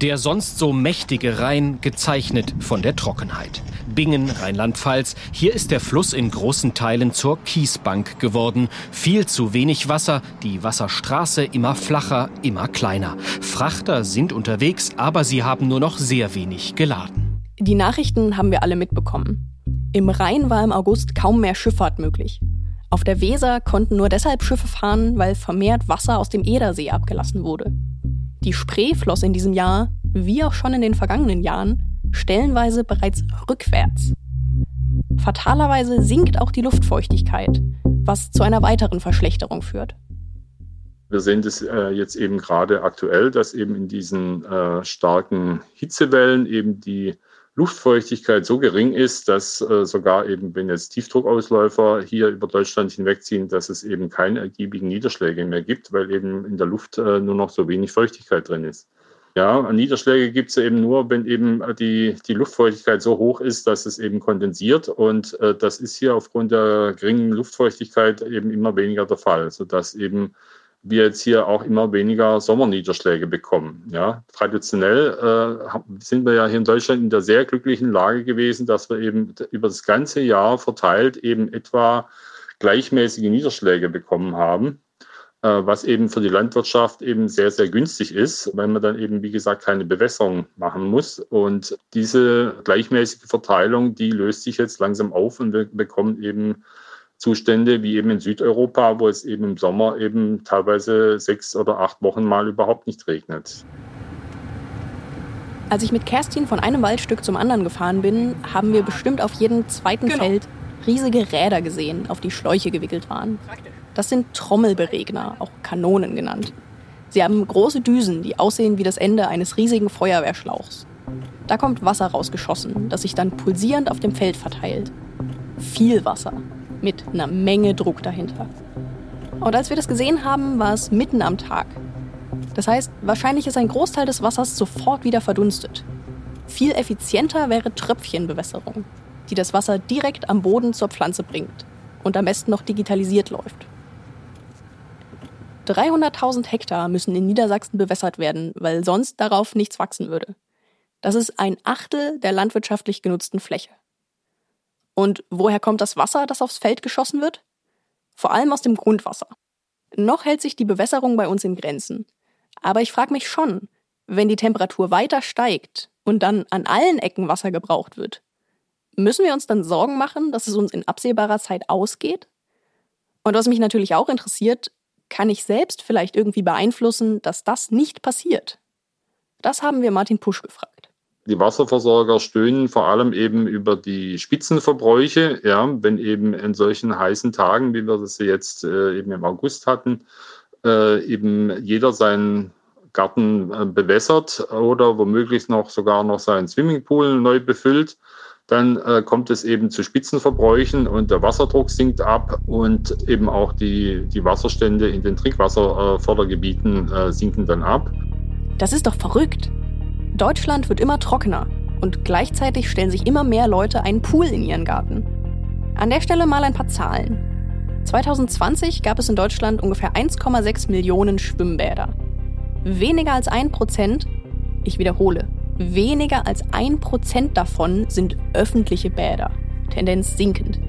Der sonst so mächtige Rhein gezeichnet von der Trockenheit. Bingen, Rheinland-Pfalz, hier ist der Fluss in großen Teilen zur Kiesbank geworden. Viel zu wenig Wasser, die Wasserstraße immer flacher, immer kleiner. Frachter sind unterwegs, aber sie haben nur noch sehr wenig geladen. Die Nachrichten haben wir alle mitbekommen. Im Rhein war im August kaum mehr Schifffahrt möglich. Auf der Weser konnten nur deshalb Schiffe fahren, weil vermehrt Wasser aus dem Edersee abgelassen wurde. Die Spree floss in diesem Jahr, wie auch schon in den vergangenen Jahren, stellenweise bereits rückwärts. Fatalerweise sinkt auch die Luftfeuchtigkeit, was zu einer weiteren Verschlechterung führt. Wir sehen das äh, jetzt eben gerade aktuell, dass eben in diesen äh, starken Hitzewellen eben die Luftfeuchtigkeit so gering ist, dass äh, sogar eben, wenn jetzt Tiefdruckausläufer hier über Deutschland hinwegziehen, dass es eben keine ergiebigen Niederschläge mehr gibt, weil eben in der Luft äh, nur noch so wenig Feuchtigkeit drin ist. Ja, Niederschläge gibt es eben nur, wenn eben die, die Luftfeuchtigkeit so hoch ist, dass es eben kondensiert. Und äh, das ist hier aufgrund der geringen Luftfeuchtigkeit eben immer weniger der Fall, sodass eben wir jetzt hier auch immer weniger Sommerniederschläge bekommen. Ja, traditionell äh, sind wir ja hier in Deutschland in der sehr glücklichen Lage gewesen, dass wir eben über das ganze Jahr verteilt eben etwa gleichmäßige Niederschläge bekommen haben, äh, was eben für die Landwirtschaft eben sehr, sehr günstig ist, weil man dann eben, wie gesagt, keine Bewässerung machen muss. Und diese gleichmäßige Verteilung, die löst sich jetzt langsam auf und wir bekommen eben Zustände wie eben in Südeuropa, wo es eben im Sommer eben teilweise sechs oder acht Wochen mal überhaupt nicht regnet. Als ich mit Kerstin von einem Waldstück zum anderen gefahren bin, haben wir bestimmt auf jedem zweiten genau. Feld riesige Räder gesehen, auf die Schläuche gewickelt waren. Das sind Trommelberegner, auch Kanonen genannt. Sie haben große Düsen, die aussehen wie das Ende eines riesigen Feuerwehrschlauchs. Da kommt Wasser rausgeschossen, das sich dann pulsierend auf dem Feld verteilt. Viel Wasser mit einer Menge Druck dahinter. Und als wir das gesehen haben, war es mitten am Tag. Das heißt, wahrscheinlich ist ein Großteil des Wassers sofort wieder verdunstet. Viel effizienter wäre Tröpfchenbewässerung, die das Wasser direkt am Boden zur Pflanze bringt und am besten noch digitalisiert läuft. 300.000 Hektar müssen in Niedersachsen bewässert werden, weil sonst darauf nichts wachsen würde. Das ist ein Achtel der landwirtschaftlich genutzten Fläche. Und woher kommt das Wasser, das aufs Feld geschossen wird? Vor allem aus dem Grundwasser. Noch hält sich die Bewässerung bei uns in Grenzen. Aber ich frage mich schon, wenn die Temperatur weiter steigt und dann an allen Ecken Wasser gebraucht wird, müssen wir uns dann Sorgen machen, dass es uns in absehbarer Zeit ausgeht? Und was mich natürlich auch interessiert, kann ich selbst vielleicht irgendwie beeinflussen, dass das nicht passiert? Das haben wir Martin Pusch gefragt. Die Wasserversorger stöhnen vor allem eben über die Spitzenverbräuche, ja, wenn eben in solchen heißen Tagen, wie wir das jetzt äh, eben im August hatten, äh, eben jeder seinen Garten äh, bewässert oder womöglich noch sogar noch seinen Swimmingpool neu befüllt, dann äh, kommt es eben zu Spitzenverbräuchen und der Wasserdruck sinkt ab und eben auch die, die Wasserstände in den Trinkwasserfördergebieten äh, sinken dann ab. Das ist doch verrückt. Deutschland wird immer trockener und gleichzeitig stellen sich immer mehr Leute einen Pool in ihren Garten. An der Stelle mal ein paar Zahlen. 2020 gab es in Deutschland ungefähr 1,6 Millionen Schwimmbäder. Weniger als ein Prozent, ich wiederhole, weniger als ein Prozent davon sind öffentliche Bäder, Tendenz sinkend.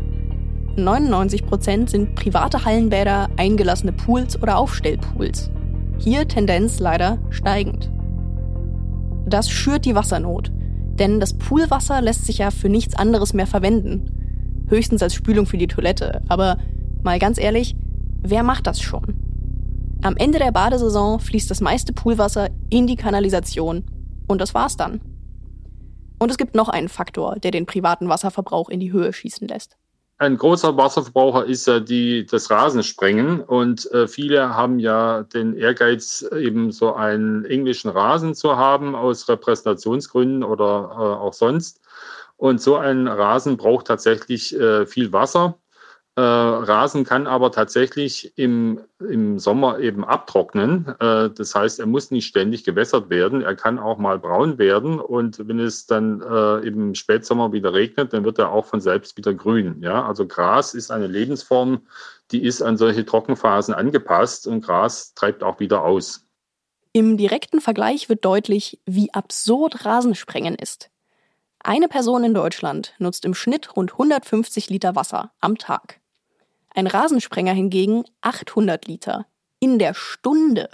99 Prozent sind private Hallenbäder, eingelassene Pools oder Aufstellpools. Hier Tendenz leider steigend. Das schürt die Wassernot, denn das Poolwasser lässt sich ja für nichts anderes mehr verwenden. Höchstens als Spülung für die Toilette, aber mal ganz ehrlich, wer macht das schon? Am Ende der Badesaison fließt das meiste Poolwasser in die Kanalisation und das war's dann. Und es gibt noch einen Faktor, der den privaten Wasserverbrauch in die Höhe schießen lässt. Ein großer Wasserverbraucher ist ja die, das Rasensprengen und äh, viele haben ja den Ehrgeiz, eben so einen englischen Rasen zu haben aus Repräsentationsgründen oder äh, auch sonst. Und so ein Rasen braucht tatsächlich äh, viel Wasser. Äh, Rasen kann aber tatsächlich im, im Sommer eben abtrocknen. Äh, das heißt, er muss nicht ständig gewässert werden. Er kann auch mal braun werden. Und wenn es dann äh, im Spätsommer wieder regnet, dann wird er auch von selbst wieder grün. Ja, also Gras ist eine Lebensform, die ist an solche Trockenphasen angepasst und Gras treibt auch wieder aus. Im direkten Vergleich wird deutlich, wie absurd Rasensprengen ist. Eine Person in Deutschland nutzt im Schnitt rund 150 Liter Wasser am Tag. Ein Rasensprenger hingegen 800 Liter in der Stunde.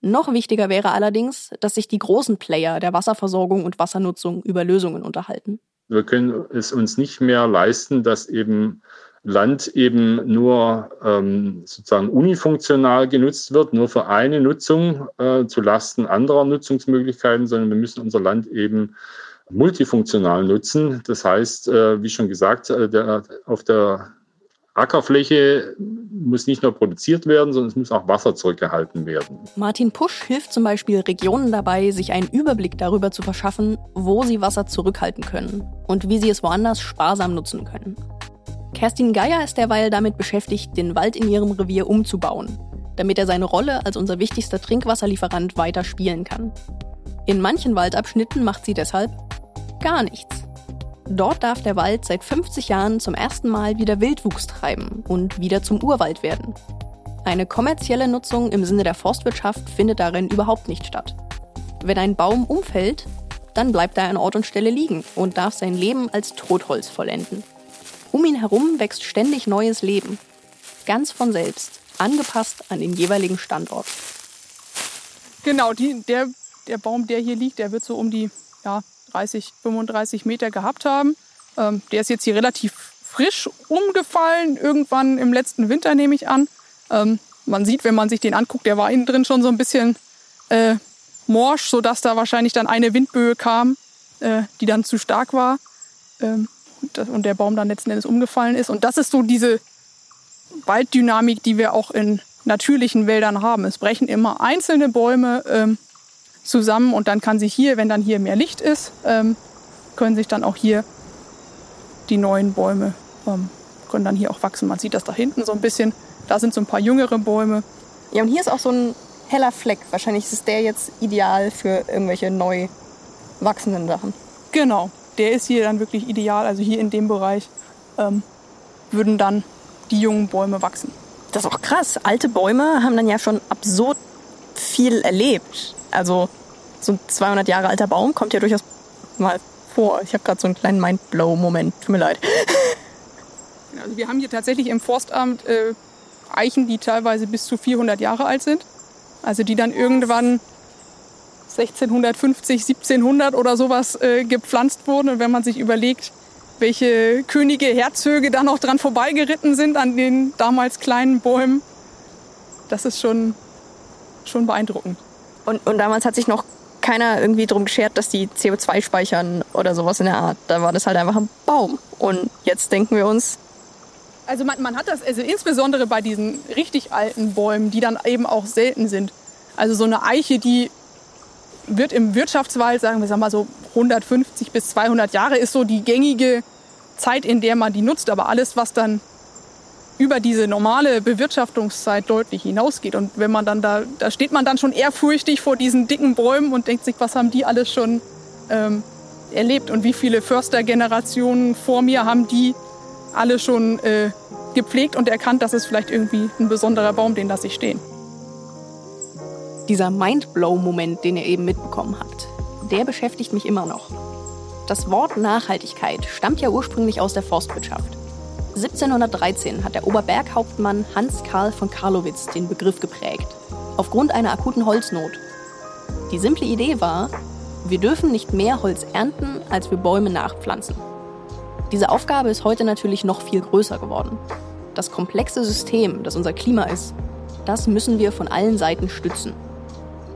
Noch wichtiger wäre allerdings, dass sich die großen Player der Wasserversorgung und Wassernutzung über Lösungen unterhalten. Wir können es uns nicht mehr leisten, dass eben Land eben nur ähm, sozusagen unifunktional genutzt wird, nur für eine Nutzung äh, zu Lasten anderer Nutzungsmöglichkeiten, sondern wir müssen unser Land eben multifunktional nutzen. Das heißt, äh, wie schon gesagt, äh, der, auf der Ackerfläche muss nicht nur produziert werden, sondern es muss auch Wasser zurückgehalten werden. Martin Pusch hilft zum Beispiel Regionen dabei, sich einen Überblick darüber zu verschaffen, wo sie Wasser zurückhalten können und wie sie es woanders sparsam nutzen können. Kerstin Geier ist derweil damit beschäftigt, den Wald in ihrem Revier umzubauen, damit er seine Rolle als unser wichtigster Trinkwasserlieferant weiter spielen kann. In manchen Waldabschnitten macht sie deshalb gar nichts. Dort darf der Wald seit 50 Jahren zum ersten Mal wieder Wildwuchs treiben und wieder zum Urwald werden. Eine kommerzielle Nutzung im Sinne der Forstwirtschaft findet darin überhaupt nicht statt. Wenn ein Baum umfällt, dann bleibt er an Ort und Stelle liegen und darf sein Leben als Totholz vollenden. Um ihn herum wächst ständig neues Leben, ganz von selbst, angepasst an den jeweiligen Standort. Genau, die, der, der Baum, der hier liegt, der wird so um die ja, 30, 35 Meter gehabt haben. Ähm, der ist jetzt hier relativ frisch umgefallen, irgendwann im letzten Winter nehme ich an. Ähm, man sieht, wenn man sich den anguckt, der war innen drin schon so ein bisschen äh, morsch, sodass da wahrscheinlich dann eine Windböe kam, äh, die dann zu stark war ähm, und der Baum dann letzten Endes umgefallen ist. Und das ist so diese Walddynamik, die wir auch in natürlichen Wäldern haben. Es brechen immer einzelne Bäume ähm, zusammen und dann kann sich hier, wenn dann hier mehr Licht ist, ähm, können sich dann auch hier die neuen Bäume ähm, können dann hier auch wachsen. Man sieht das da hinten so ein bisschen. Da sind so ein paar jüngere Bäume. Ja, und hier ist auch so ein heller Fleck. Wahrscheinlich ist der jetzt ideal für irgendwelche neu wachsenden Sachen. Genau, der ist hier dann wirklich ideal. Also hier in dem Bereich ähm, würden dann die jungen Bäume wachsen. Das ist auch krass. Alte Bäume haben dann ja schon absurd viel erlebt. Also so ein 200 Jahre alter Baum kommt ja durchaus mal vor. Ich habe gerade so einen kleinen Mindblow-Moment. Tut mir leid. Also wir haben hier tatsächlich im Forstamt äh, Eichen, die teilweise bis zu 400 Jahre alt sind. Also die dann irgendwann 1650, 1700 oder sowas äh, gepflanzt wurden. Und wenn man sich überlegt, welche Könige, Herzöge da noch dran vorbeigeritten sind an den damals kleinen Bäumen, das ist schon, schon beeindruckend. Und, und damals hat sich noch keiner irgendwie drum geschert, dass die CO2 speichern oder sowas in der Art. Da war das halt einfach ein Baum. Und jetzt denken wir uns. Also man, man hat das, also insbesondere bei diesen richtig alten Bäumen, die dann eben auch selten sind. Also so eine Eiche, die wird im Wirtschaftswald, sagen wir mal so 150 bis 200 Jahre, ist so die gängige Zeit, in der man die nutzt. Aber alles, was dann über diese normale Bewirtschaftungszeit deutlich hinausgeht. Und wenn man dann da, da steht man dann schon ehrfurchtig vor diesen dicken Bäumen und denkt sich, was haben die alles schon ähm, erlebt und wie viele Förstergenerationen vor mir haben die alle schon äh, gepflegt und erkannt, dass es vielleicht irgendwie ein besonderer Baum, den lasse ich stehen. Dieser Mindblow-Moment, den ihr eben mitbekommen habt, der beschäftigt mich immer noch. Das Wort Nachhaltigkeit stammt ja ursprünglich aus der Forstwirtschaft. 1713 hat der Oberberghauptmann Hans Karl von Karlowitz den Begriff geprägt, aufgrund einer akuten Holznot. Die simple Idee war, wir dürfen nicht mehr Holz ernten, als wir Bäume nachpflanzen. Diese Aufgabe ist heute natürlich noch viel größer geworden. Das komplexe System, das unser Klima ist, das müssen wir von allen Seiten stützen.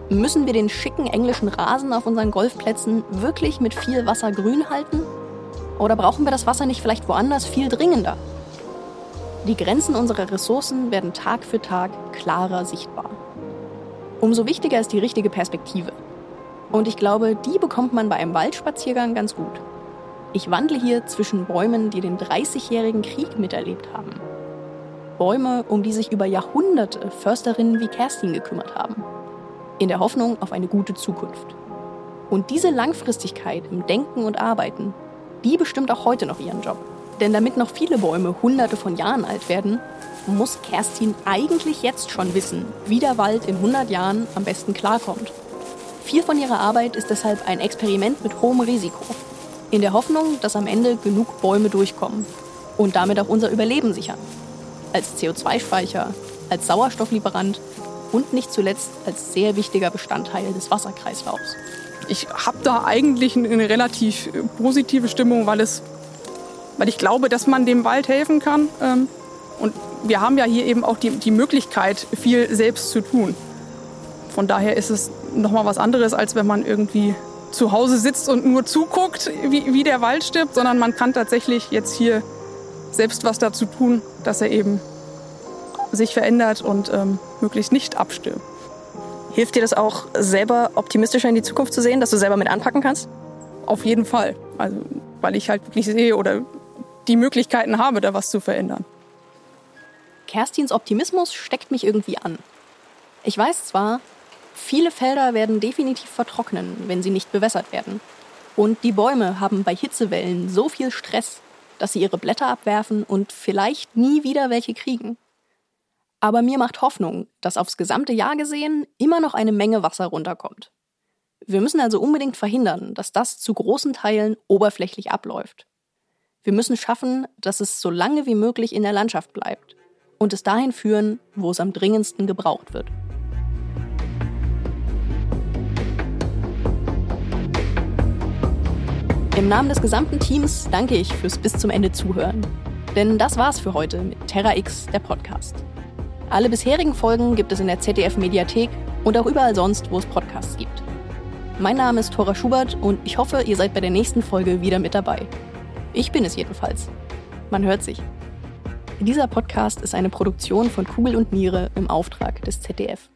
Müssen wir den schicken englischen Rasen auf unseren Golfplätzen wirklich mit viel Wasser grün halten? Oder brauchen wir das Wasser nicht vielleicht woanders viel dringender? Die Grenzen unserer Ressourcen werden Tag für Tag klarer sichtbar. Umso wichtiger ist die richtige Perspektive. Und ich glaube, die bekommt man bei einem Waldspaziergang ganz gut. Ich wandle hier zwischen Bäumen, die den 30-jährigen Krieg miterlebt haben. Bäume, um die sich über Jahrhunderte Försterinnen wie Kerstin gekümmert haben. In der Hoffnung auf eine gute Zukunft. Und diese Langfristigkeit im Denken und Arbeiten, die bestimmt auch heute noch ihren Job. Denn damit noch viele Bäume hunderte von Jahren alt werden, muss Kerstin eigentlich jetzt schon wissen, wie der Wald in 100 Jahren am besten klarkommt. Viel von ihrer Arbeit ist deshalb ein Experiment mit hohem Risiko. In der Hoffnung, dass am Ende genug Bäume durchkommen und damit auch unser Überleben sichern. Als CO2-Speicher, als Sauerstofflieferant und nicht zuletzt als sehr wichtiger Bestandteil des Wasserkreislaufs. Ich habe da eigentlich eine relativ positive Stimmung, weil es weil ich glaube, dass man dem Wald helfen kann. Ähm, und wir haben ja hier eben auch die, die Möglichkeit, viel selbst zu tun. Von daher ist es nochmal was anderes, als wenn man irgendwie zu Hause sitzt und nur zuguckt, wie, wie der Wald stirbt, sondern man kann tatsächlich jetzt hier selbst was dazu tun, dass er eben sich verändert und ähm, möglichst nicht abstirbt. Hilft dir das auch selber optimistischer in die Zukunft zu sehen, dass du selber mit anpacken kannst? Auf jeden Fall. Also, weil ich halt wirklich sehe oder die Möglichkeiten habe, da was zu verändern. Kerstins Optimismus steckt mich irgendwie an. Ich weiß zwar, viele Felder werden definitiv vertrocknen, wenn sie nicht bewässert werden. Und die Bäume haben bei Hitzewellen so viel Stress, dass sie ihre Blätter abwerfen und vielleicht nie wieder welche kriegen. Aber mir macht Hoffnung, dass aufs gesamte Jahr gesehen immer noch eine Menge Wasser runterkommt. Wir müssen also unbedingt verhindern, dass das zu großen Teilen oberflächlich abläuft. Wir müssen schaffen, dass es so lange wie möglich in der Landschaft bleibt und es dahin führen, wo es am dringendsten gebraucht wird. Im Namen des gesamten Teams danke ich fürs bis zum Ende zuhören. Denn das war's für heute mit Terra X, der Podcast. Alle bisherigen Folgen gibt es in der ZDF Mediathek und auch überall sonst, wo es Podcasts gibt. Mein Name ist Thora Schubert und ich hoffe, ihr seid bei der nächsten Folge wieder mit dabei. Ich bin es jedenfalls. Man hört sich. Dieser Podcast ist eine Produktion von Kugel und Niere im Auftrag des ZDF.